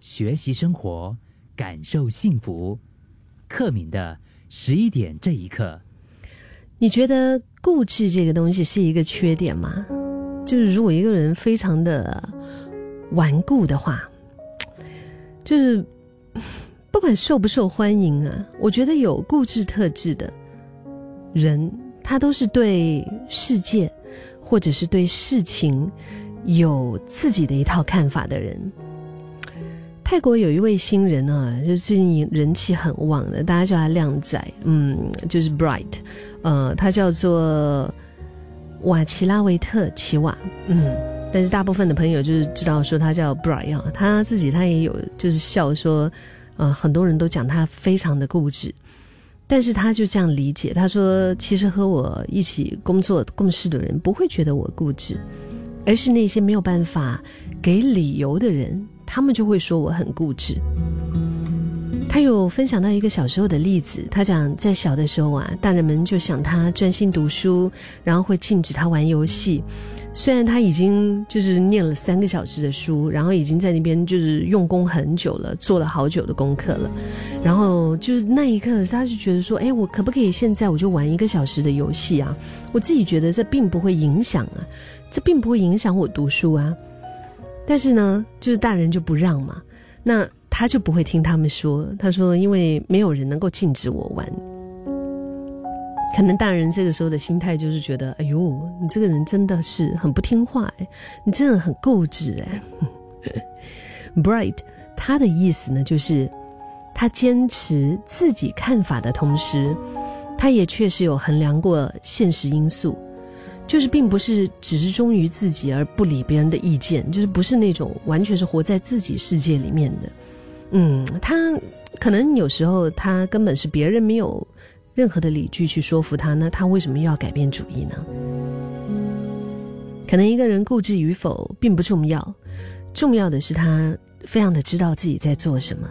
学习生活，感受幸福。克敏的十一点这一刻，你觉得固执这个东西是一个缺点吗？就是如果一个人非常的顽固的话，就是 不管受不受欢迎啊，我觉得有固执特质的人，他都是对世界或者是对事情有自己的一套看法的人。泰国有一位新人啊，就是最近人气很旺的，大家叫他靓仔，嗯，就是 Bright，呃，他叫做瓦奇拉维特奇瓦，嗯，但是大部分的朋友就是知道说他叫 Bright 啊，他自己他也有就是笑说，呃，很多人都讲他非常的固执，但是他就这样理解，他说其实和我一起工作共事的人不会觉得我固执，而是那些没有办法给理由的人。他们就会说我很固执。他有分享到一个小时候的例子，他讲在小的时候啊，大人们就想他专心读书，然后会禁止他玩游戏。虽然他已经就是念了三个小时的书，然后已经在那边就是用功很久了，做了好久的功课了，然后就是那一刻，他就觉得说，哎，我可不可以现在我就玩一个小时的游戏啊？我自己觉得这并不会影响啊，这并不会影响我读书啊。但是呢，就是大人就不让嘛，那他就不会听他们说。他说，因为没有人能够禁止我玩。可能大人这个时候的心态就是觉得，哎呦，你这个人真的是很不听话哎，你真的很固执哎。Bright，他的意思呢，就是他坚持自己看法的同时，他也确实有衡量过现实因素。就是并不是只是忠于自己而不理别人的意见，就是不是那种完全是活在自己世界里面的。嗯，他可能有时候他根本是别人没有任何的理据去说服他，那他为什么又要改变主意呢？可能一个人固执与否并不重要，重要的是他非常的知道自己在做什么，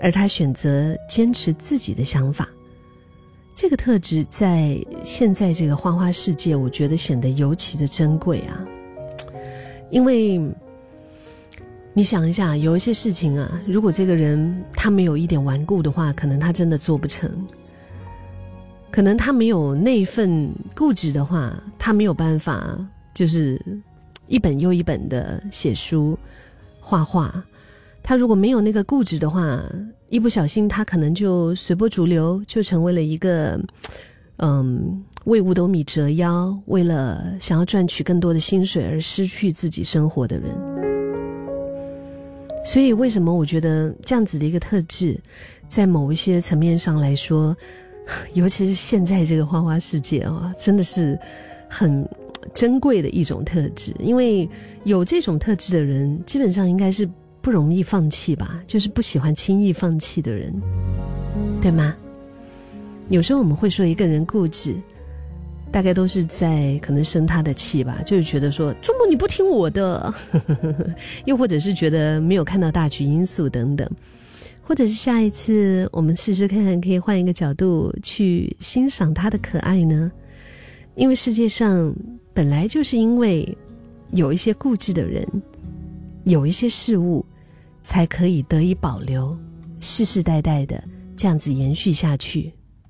而他选择坚持自己的想法。这个特质在现在这个花花世界，我觉得显得尤其的珍贵啊！因为你想一下，有一些事情啊，如果这个人他没有一点顽固的话，可能他真的做不成；可能他没有那份固执的话，他没有办法，就是一本又一本的写书、画画。他如果没有那个固执的话，一不小心，他可能就随波逐流，就成为了一个，嗯，为五斗米折腰，为了想要赚取更多的薪水而失去自己生活的人。所以，为什么我觉得这样子的一个特质，在某一些层面上来说，尤其是现在这个花花世界啊，真的是很珍贵的一种特质。因为有这种特质的人，基本上应该是。不容易放弃吧，就是不喜欢轻易放弃的人，对吗？有时候我们会说一个人固执，大概都是在可能生他的气吧，就是觉得说周末你不听我的，又或者是觉得没有看到大局因素等等，或者是下一次我们试试看，可以换一个角度去欣赏他的可爱呢？因为世界上本来就是因为有一些固执的人，有一些事物。才可以得以保留，世世代代的这样子延续下去。